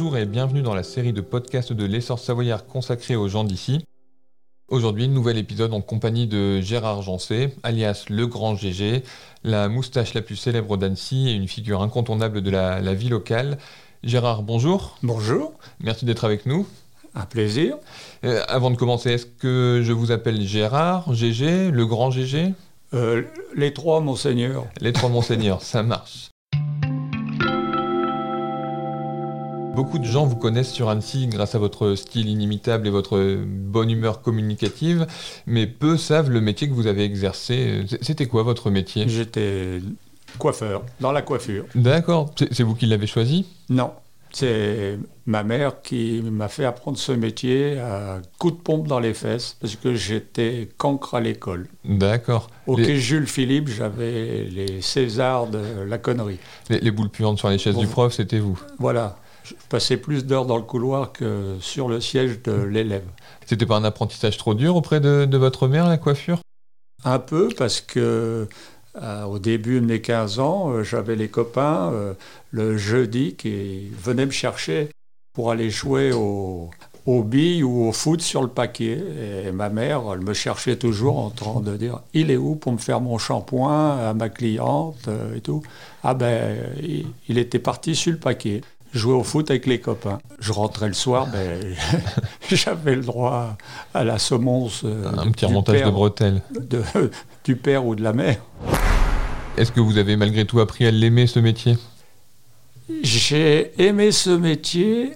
Bonjour et bienvenue dans la série de podcasts de l'essor savoyard consacrée aux gens d'ici. Aujourd'hui, nouvel épisode en compagnie de Gérard Jancé, alias le grand GG, la moustache la plus célèbre d'Annecy et une figure incontournable de la, la vie locale. Gérard, bonjour. Bonjour. Merci d'être avec nous. Un plaisir. Euh, avant de commencer, est-ce que je vous appelle Gérard, GG, le grand GG Euh, les trois, monseigneur. Les trois monseigneurs, ça marche. Beaucoup de gens vous connaissent sur Annecy grâce à votre style inimitable et votre bonne humeur communicative, mais peu savent le métier que vous avez exercé. C'était quoi votre métier? J'étais coiffeur, dans la coiffure. D'accord, c'est vous qui l'avez choisi? Non, c'est ma mère qui m'a fait apprendre ce métier à coup de pompe dans les fesses, parce que j'étais cancre à l'école. D'accord. Au Les- quai Jules Philippe, j'avais les Césars de la connerie. Les, les boules puantes sur les chaises Bon. du prof, c'était vous. Voilà. Je passais plus d'heures dans le couloir que sur le siège de l'élève. C'était pas un apprentissage trop dur auprès de, de votre mère, la coiffure? Un peu parce que euh, au début de mes 15 ans, euh, j'avais les copains euh, le jeudi qui venaient me chercher pour aller jouer au, aux billes ou au foot sur le paquet. Et ma mère, elle me cherchait toujours en train de dire Il est où pour me faire mon shampoing à ma cliente et tout? Ah ben, il, il était parti sur le paquet. Jouer au foot avec les copains. Je rentrais le soir, ben, j'avais le droit à la semonce. euh, Un petit remontage de bretelles. de- du père ou de la mère. Est-ce que vous avez malgré tout appris à l'aimer, ce métier? J'ai aimé ce métier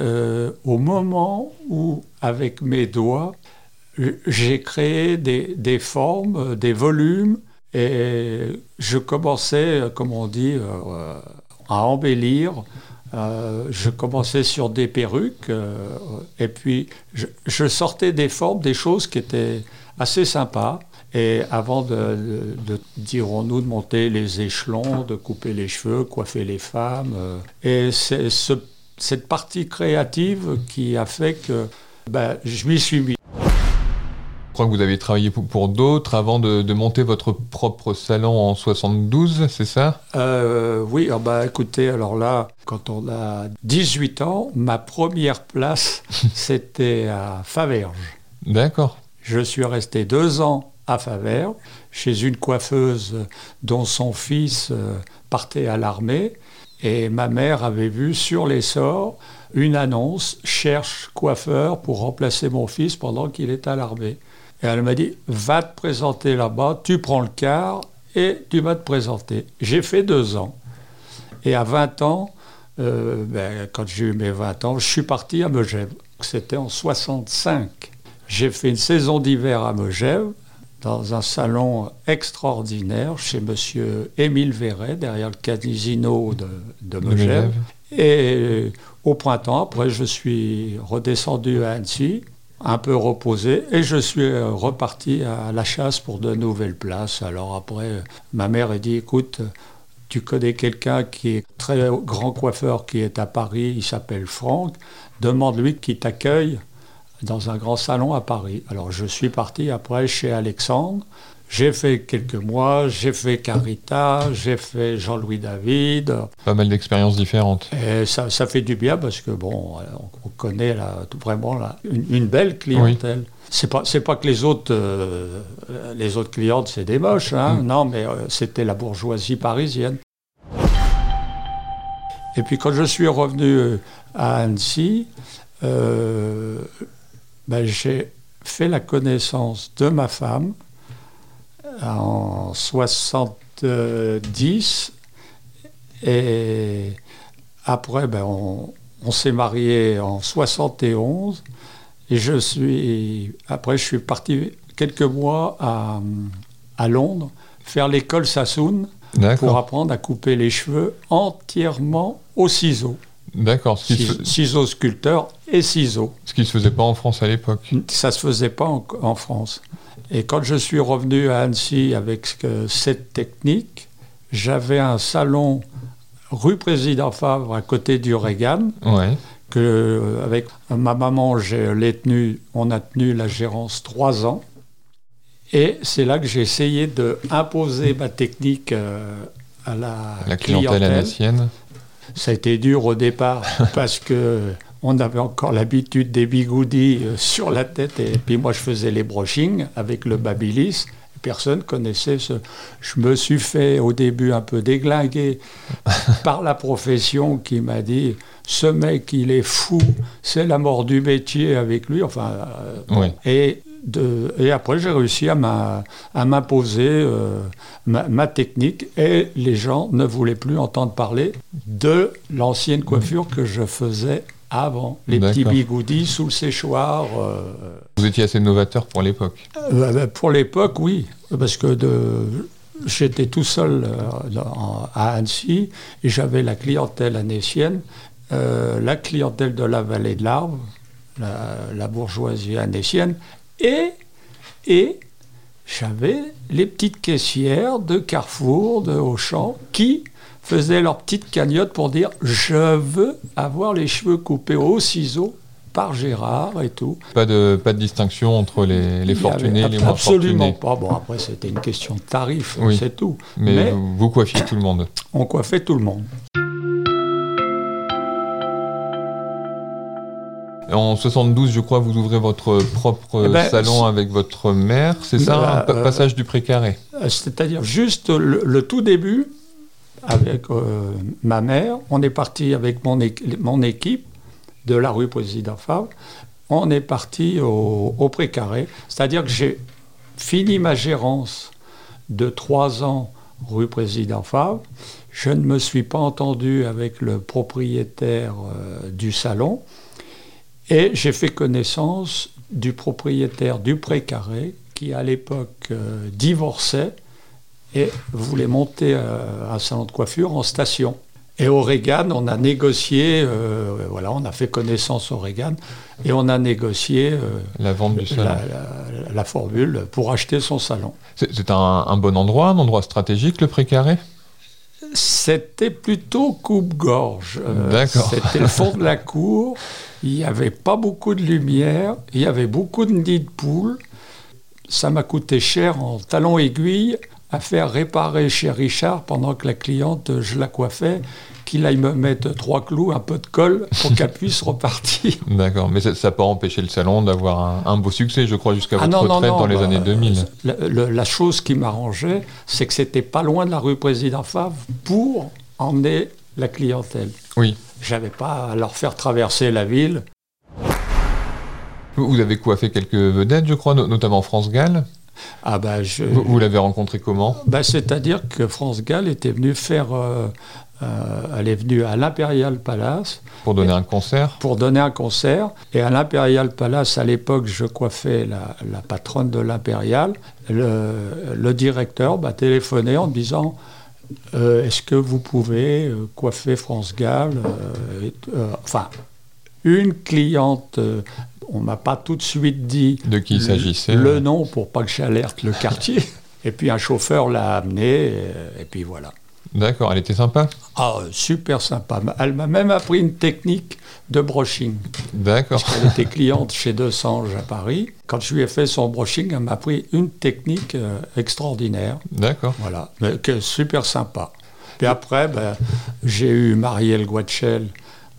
euh, au moment où, avec mes doigts, j'ai créé des, des formes, des volumes, et je commençais, euh, comme on dit, euh, à embellir. Euh, je commençais sur des perruques, euh, et puis je, sortais des formes, des choses qui étaient assez sympas. Et avant de, dirons-nous, de monter les échelons, de couper les cheveux, coiffer les femmes. euh, et c'est ce- cette partie créative qui a fait que ben, je m'y suis mis. Je crois que vous avez travaillé pour, pour d'autres avant de, de monter votre propre salon en 72, c'est ça? Euh, oui, ah bah, écoutez, alors là, quand on a 18 ans, ma première place, c'était à Faverges. D'accord. Je suis resté deux ans à Faverges, chez une coiffeuse dont son fils euh, partait à l'armée. Et ma mère avait vu sur les sorts une annonce cherche coiffeur pour remplacer mon fils pendant qu'il est à l'armée. Et elle m'a dit va te présenter là-bas, tu prends le quart et tu vas te présenter. J'ai fait deux ans. Et à 20 ans, euh, ben, quand j'ai eu mes 20 ans, je suis parti à Megève. C'était en 65. J'ai fait une saison d'hiver à Megève, dans un salon extraordinaire chez monsieur Émile Verret, derrière le casino de, de De Megève. Megève. Et euh, au printemps, après, je suis redescendu à Annecy, un peu reposé, et je suis euh, reparti à la chasse pour de nouvelles places. Alors après, euh, ma mère a dit, écoute, tu connais quelqu'un qui est très grand coiffeur qui est à Paris, il s'appelle Franck, demande-lui qu'il t'accueille dans un grand salon à Paris. Alors je suis parti après chez Alexandre. J'ai fait quelques mois, j'ai fait Carita, j'ai fait Jean-Louis David. Pas mal d'expériences différentes. Et ça, ça fait du bien parce que bon, on connaît là, tout- vraiment là, une, une belle clientèle. C'est pas c'est pas que les autres euh, les autres clientes c'est des moches, hein, Mm. non, mais euh, c'était la bourgeoisie parisienne. Et puis quand je suis revenu euh, à Annecy, euh, ben, j'ai fait la connaissance de ma femme en 70 et après ben, on, on s'est marié en 71 et je suis après je suis parti quelques mois à, à Londres faire l'école Sassoon pour apprendre à couper les cheveux entièrement au ciseau. D'accord. Ce, qui se- Cis- Ciseaux sculpteurs et ciseaux. ce qui se faisait pas en France à l'époque. Ça ne se faisait pas en, en France. Et quand je suis revenu à Annecy avec ce- cette technique, j'avais un salon rue Président Favre à côté du Reagan, Ouais. que euh, avec ma maman, j'ai tenu, on a tenu la gérance trois ans. Et c'est là que j'ai essayé d'imposer ma technique euh, à la, La clientèle clientèle. Ça a été dur au départ parce que on avait encore l'habitude des bigoudis euh, sur la tête et puis moi je faisais les brushings avec le babilis. Personne connaissait ce. Je me suis fait au début un peu déglinguer par la profession qui m'a dit ce mec il est fou, c'est la mort du métier avec lui. Enfin, Oui. et, de, et après, j'ai réussi à m'imposer euh, ma, ma technique et les gens ne voulaient plus entendre parler de l'ancienne coiffure que je faisais avant. Les petits bigoudis sous le séchoir. euh, Vous étiez assez novateur pour l'époque. euh, bah, pour l'époque, oui, parce que de, j'étais tout seul euh, dans- à Annecy et j'avais la clientèle annécienne, euh, la clientèle de la vallée de l'Arve, la, la bourgeoisie annécienne, et, et j'avais les petites caissières de Carrefour, de Auchan, qui faisaient leur petite cagnotte pour dire je veux avoir les cheveux coupés au ciseau par Gérard et tout. Pas de, pas de distinction entre les, fortunés et les moins Absolument fortunés. pas. Bon, après, c'était une question de tarif, Oui. c'est tout. Mais, Mais- vous, vous coiffiez tout le monde. On coiffait tout le monde. En 72, je crois, vous ouvrez votre propre Eh ben, salon avec votre mère. C'est ça, un euh, passage du précaré. Euh, C'est-à-dire juste le, le tout début, avec euh, ma mère, on est parti avec mon, mon équipe de la rue Président Favre, on est parti au, au précaré. C'est-à-dire que j'ai fini ma gérance de trois ans rue Président Favre. Je ne me suis pas entendu avec le propriétaire euh, du salon et j'ai fait connaissance du propriétaire du précaré qui à l'époque euh, divorçait et voulait monter euh, un salon de coiffure en station. Et au Reagan, on a négocié, euh, voilà, on a fait connaissance au Reagan et on a négocié euh, La vente du salon. la, la- la formule pour acheter son salon. C'est c'est un, un bon endroit, un endroit stratégique, le précaré? C'était plutôt coupe-gorge. Euh, D'accord. C'était le fond de la cour. Il n'y avait pas beaucoup de lumière. Il y avait beaucoup de nids de poules. Ça m'a coûté cher en talons aiguilles à faire réparer chez Richard pendant que la cliente, je la coiffais, qu'il aille me mettre trois clous, un peu de colle pour qu'elle puisse repartir. D'accord, mais ça n'a pas empêché le salon d'avoir un, un beau succès, je crois, jusqu'à Ah votre non, retraite non, dans les bah, années 2000. La, le- la chose qui m'arrangeait, c'est que c'était pas loin de la rue Président Favre pour emmener la clientèle. Oui. J'avais pas à leur faire traverser la ville. Vous avez coiffé quelques vedettes, je crois, no- notamment France Gall. Ah bah, je, Vous, vous l'avez rencontré comment? Bah, c'est-à-dire que France Gall était venue faire, euh, euh, elle est venue à l'Imperial Palace Pour donner un concert? Pour donner un concert. Et à l'Imperial Palace, à l'époque, je coiffais la, la patronne de l'Imperial. Le, le directeur m'a téléphoné en me disant euh, Est-ce que vous pouvez coiffer France Gall Enfin, une cliente, on m'a pas tout de suite dit De qui il s'agissait le nom pour pas que j'alerte le quartier. Et puis un chauffeur l'a amené, et, et puis voilà. D'accord, elle était sympa? Ah, euh, super sympa. Elle m'a même appris une technique de brushing. D'accord. Elle était cliente chez Desange à Paris. Quand je lui ai fait son brushing, elle m'a appris une technique euh, extraordinaire. D'accord. Voilà, mais que super sympa. Puis après, ben, j'ai eu Marielle Guachel,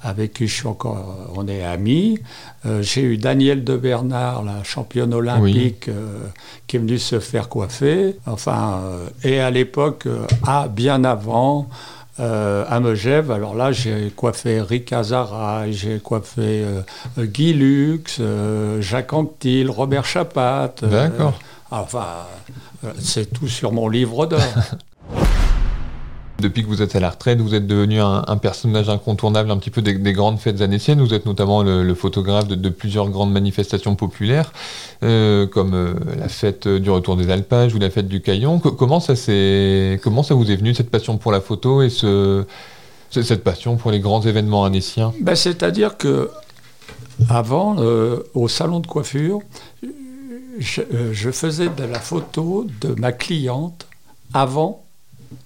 avec qui je suis encore, on est amis. Euh, j'ai eu Daniel de Bernard, la championne olympique, euh, qui est venue se faire coiffer. Enfin, euh, et à l'époque, ah, bien avant, à Megève, alors là, j'ai coiffé Eric Azara, j'ai coiffé Guy Lux, Jacques Anquetil, Robert Chapat. D'accord. Enfin, c'est tout sur mon livre d'or. Depuis que vous êtes à la retraite, vous êtes devenu un, un personnage incontournable un petit peu des, des grandes fêtes annéciennes. Vous êtes notamment le, le photographe de, de plusieurs grandes manifestations populaires, euh, comme euh, la fête du retour des alpages ou la fête du Caillon. Co- comment, ça comment ça vous est venu, cette passion pour la photo et ce, ce- cette passion pour les grands événements annéciens? Ben, C'est-à-dire que avant, euh, au salon de coiffure, je, je faisais de la photo de ma cliente avant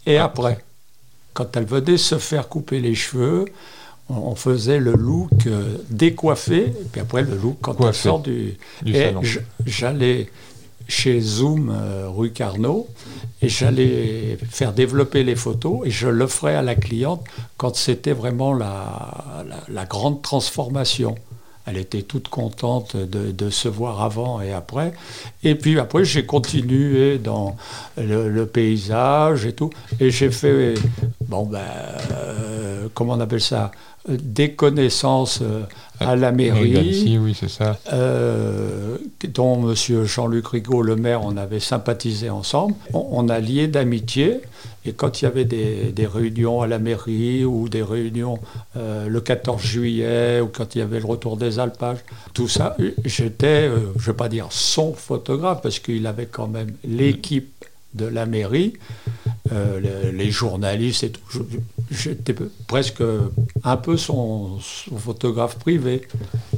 et après. Quand elle venait se faire couper les cheveux, on, on faisait le look euh, décoiffé, et puis après le look quand Coiffé. elle sort du... et j'allais chez Zoom, euh, rue Carnot, et j'allais faire développer les photos et je l'offrais à la cliente quand c'était vraiment la, la, grande transformation. Elle était toute contente de, se voir avant et après. Et puis après, j'ai continué dans le, paysage et tout. Et j'ai fait, bon ben, euh, comment on appelle ça? Des connaissances euh, à la mairie, oui, c'est ça. Euh, dont M. Jean-Luc Rigaud, le maire, on avait sympathisé ensemble. On, a lié d'amitié. Et quand il y avait des, réunions à la mairie ou des réunions le 14 juillet ou quand il y avait le retour des alpages, tout ça, j'étais, je ne vais pas dire son photographe, parce qu'il avait quand même l'équipe de la mairie, les, journalistes et tout j'étais presque un peu son, photographe privé.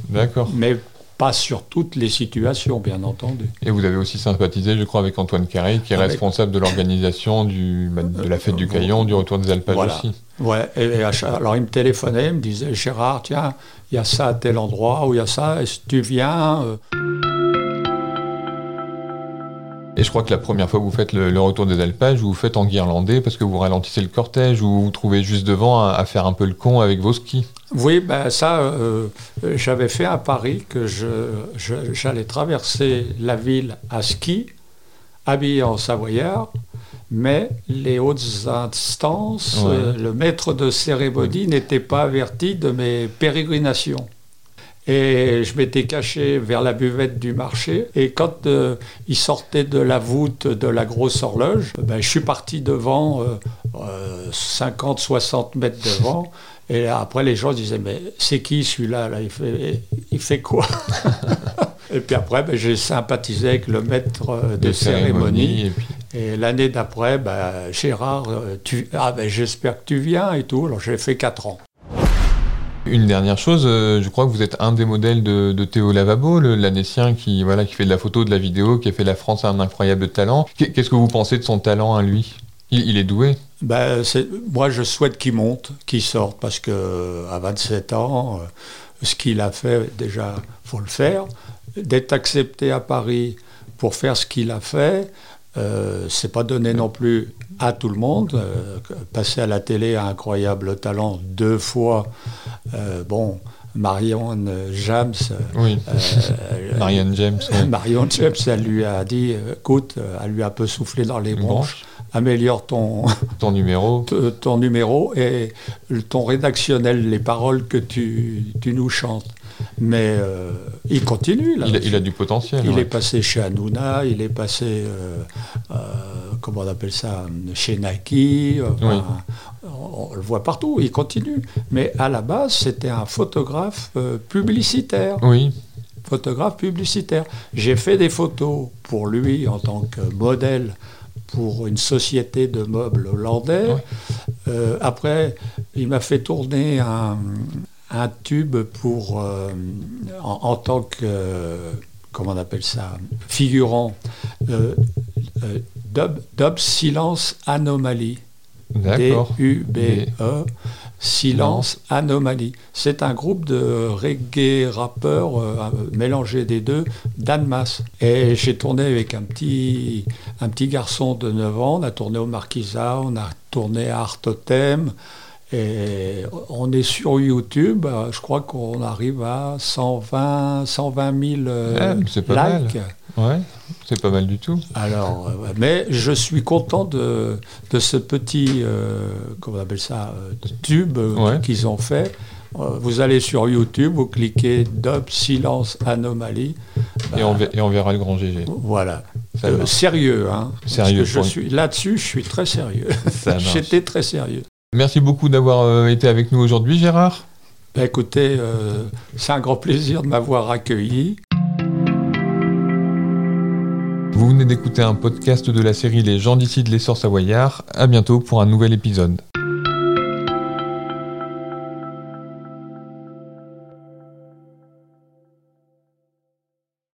D'accord. Mais pas sur toutes les situations, bien entendu. Et vous avez aussi sympathisé, je crois, avec Antoine Carré, qui est responsable de l'organisation bah, de la fête du Caillon, du retour des alpages aussi. Ouais, et, alors il me téléphonait, il me disait Gérard, tiens, il y a ça à tel endroit, ou il y a ça, est-ce que tu viens euh et je crois que la première fois que vous faites le, retour des alpages, vous vous faites en guirlandais parce que vous ralentissez le cortège ou vous vous trouvez juste devant à, faire un peu le con avec vos skis. Oui, ben ça, euh, j'avais fait à Paris que j'allais traverser la ville à ski, habillé en savoyard, mais les hautes instances, euh, le maître de cérémonie n'était pas averti de mes pérégrinations. Et je m'étais caché vers la buvette du marché. Et quand euh, il sortait de la voûte de la grosse horloge, ben, je suis parti devant, 50-60 euh, euh, mètres devant. Et après, les gens disaient, mais c'est qui celui-là là? Il, fait, il fait quoi? Et puis après, ben, j'ai sympathisé avec le maître de, cérémonie. Et, l'année d'après, ben, Gérard, tu... ah, ben, j'espère que tu viens et tout. Alors j'ai fait 4 ans. Une dernière chose, euh, je crois que vous êtes un des modèles de, Théo Lavabo, l'Annécien qui, voilà, qui fait de la photo, de la vidéo, qui a fait la France un incroyable talent. Qu'est-ce que vous pensez de son talent à lui? Il, est doué ben, Moi, je souhaite qu'il monte, qu'il sorte, parce que à 27 ans, euh, ce qu'il a fait, déjà, faut le faire. D'être accepté à Paris pour faire ce qu'il a fait, euh, c'est pas donné non plus à tout le monde. Euh, passer à la télé un incroyable talent deux fois, euh, bon, Marion James. Oui. Marion James. Marion James, elle lui a dit, écoute, elle lui a un peu soufflé dans les bronches. Améliore ton, ton numéro. ton numéro et ton rédactionnel, les paroles que tu, tu nous chantes. Mais euh, il continue. Là. Il, a, du potentiel. Il est passé chez Hanouna, il est passé, euh, euh, comment on appelle ça, chez Nike. on, le voit partout, il continue. Mais à la base, c'était un photographe publicitaire. Oui. Photographe publicitaire. J'ai fait des photos pour lui en tant que modèle pour une société de meubles hollandais. après, il m'a fait tourner un, un tube pour, euh, en, tant que, euh, comment on appelle ça, figurant, euh, dub, Silence Anomalie. D-U-B-E, Silence Anomalie. C'est un groupe de reggae rappeurs mélangés des deux, d'Annemasse. Et j'ai tourné avec un petit, un petit garçon de 9 ans, on a tourné au Marquisat, on a tourné à Artotem, et on est sur YouTube, je crois qu'on arrive à 120, 120 000 likes. Mal. Ouais, c'est pas mal du tout. Alors, euh, mais je suis content de, de ce petit, euh, comment on appelle ça, euh, tube qu'ils ont fait. Vous allez sur YouTube, vous cliquez Dub Silence Anomalie. Et, on, et, on, verra le grand GG. Voilà. sérieux, hein. Sérieux. je suis là-dessus, je suis très sérieux. J'étais très sérieux. Merci beaucoup d'avoir euh, été avec nous aujourd'hui, Gérard. Bah, écoutez, euh, c'est un grand plaisir de m'avoir accueilli. Vous venez d'écouter un podcast de la série Les gens d'ici de l'essor savoyard. À bientôt pour un nouvel épisode.